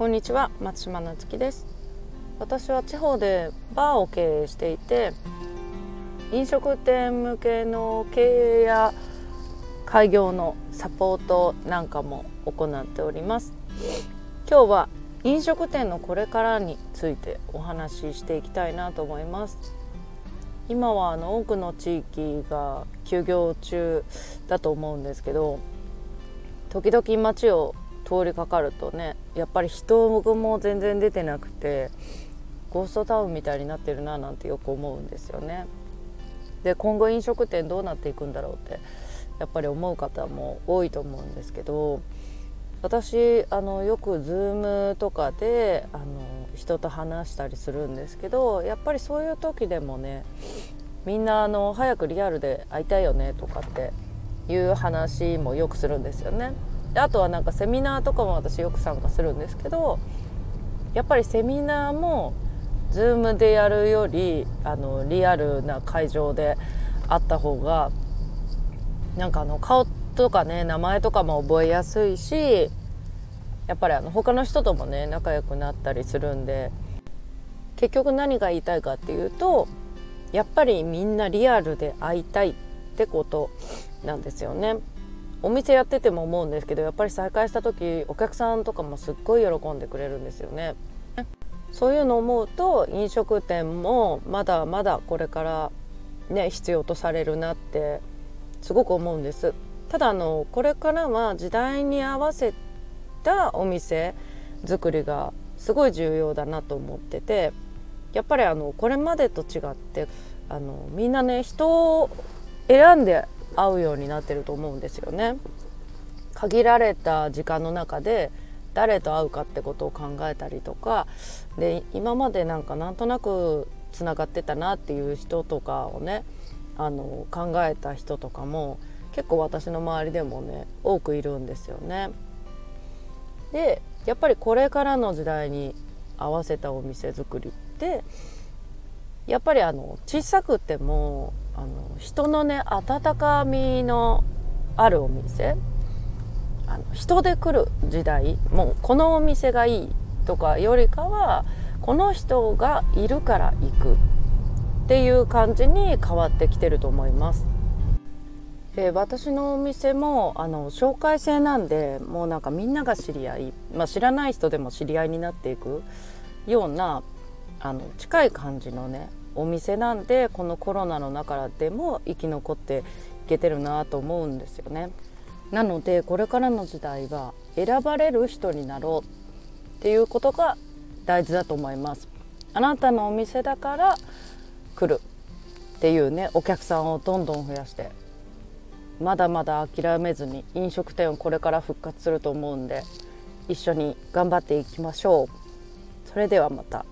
こんにちは松島なつきです。私は地方でバーを経営していて飲食店向けの経営や開業のサポートなんかも行っております。今日は飲食店のこれからについてお話ししていきたいなと思います。今はあの多くの地域が休業中だと思うんですけど時々街を通りかかるとねやっぱり人も全然出てなくてゴーストタウンみたいになってるななんてよく思うんですよね。で今後飲食店どうなっていくんだろうってやっぱり思う方も多いと思うんですけど私あのよく Zoom とかであの人と話したりするんですけどやっぱりそういう時でもねみんなあの早くリアルで会いたいよねとかっていう話もよくするんですよね。あとはなんかセミナーとかも私よく参加するんですけどやっぱりセミナーも Zoom でやるよりあのリアルな会場であった方がなんかあの顔とかね名前とかも覚えやすいしやっぱりあの他の人ともね仲良くなったりするんで結局何が言いたいかっていうとやっぱりみんなリアルで会いたいってことなんですよね。お店やってても思うんですけどやっぱり再開した時お客さんとかもすっごい喜んでくれるんですよね。そういうのを思うと飲食店もまだまだこれからね必要とされるなってすごく思うんです。ただあのこれからは時代に合わせたお店作りがすごい重要だなと思っててやっぱりあのこれまでと違ってあのみんなね人を選んで会うようになってると思うんですよね。限られた時間の中で誰と会うかってことを考えたりとかで今までなんかなんとなくつながってたなっていう人とかをねあの考えた人とかも結構私の周りでもね多くいるんですよね。でやっぱりこれからの時代に合わせたお店作りってやっぱりあの小さくてもあの人のね温かみのあるお店あの人で来る時代もうこのお店がいいとかよりかはこの人がいるから行くっていう感じに変わってきてると思います。で私のお店もあの紹介制なんでもうなんかみんなが知り合い、まあ、知らない人でも知り合いになっていくようなあの近い感じのねお店なんでこのコロナの中でも生き残っていけてるなと思うんですよね。なのでこれからの時代は選ばれる人になろうっていうことが大事だと思います。あなたのお店だから来るっていうねお客さんをどんどん増やしてまだまだ諦めずに飲食店をこれから復活すると思うんで一緒に頑張っていきましょう。それではまた。